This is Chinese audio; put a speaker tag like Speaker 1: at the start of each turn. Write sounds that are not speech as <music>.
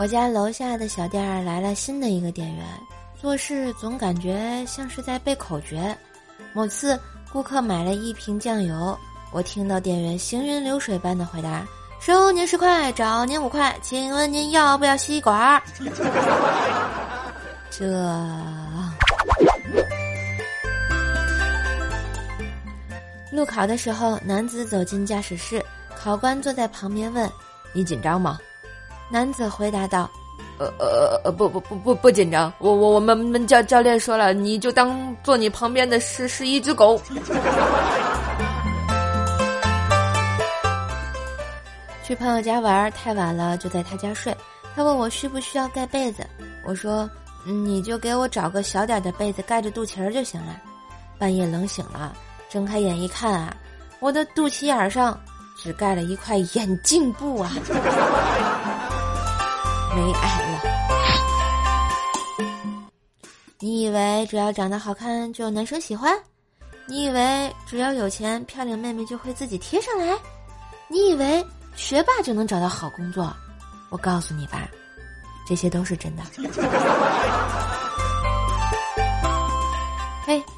Speaker 1: 我家楼下的小店儿来了新的一个店员，做事总感觉像是在背口诀。某次顾客买了一瓶酱油，我听到店员行云流水般的回答：“收您十块，找您五块，请问您要不要吸管？” <laughs> 这。路考的时候，男子走进驾驶室，考官坐在旁边问：“你紧张吗？”男子回答道：“呃呃呃，不不不不不紧张，我我我们们教教练说了，你就当坐你旁边的是是一只狗。<laughs> ”去朋友家玩太晚了，就在他家睡。他问我需不需要盖被子，我说：“你就给我找个小点的被子盖着肚脐儿就行了。”半夜冷醒了，睁开眼一看啊，我的肚脐眼上只盖了一块眼镜布啊。没爱了。你以为只要长得好看就有男生喜欢？你以为只要有钱，漂亮妹妹就会自己贴上来？你以为学霸就能找到好工作？我告诉你吧，这些都是真的。嘿，<laughs>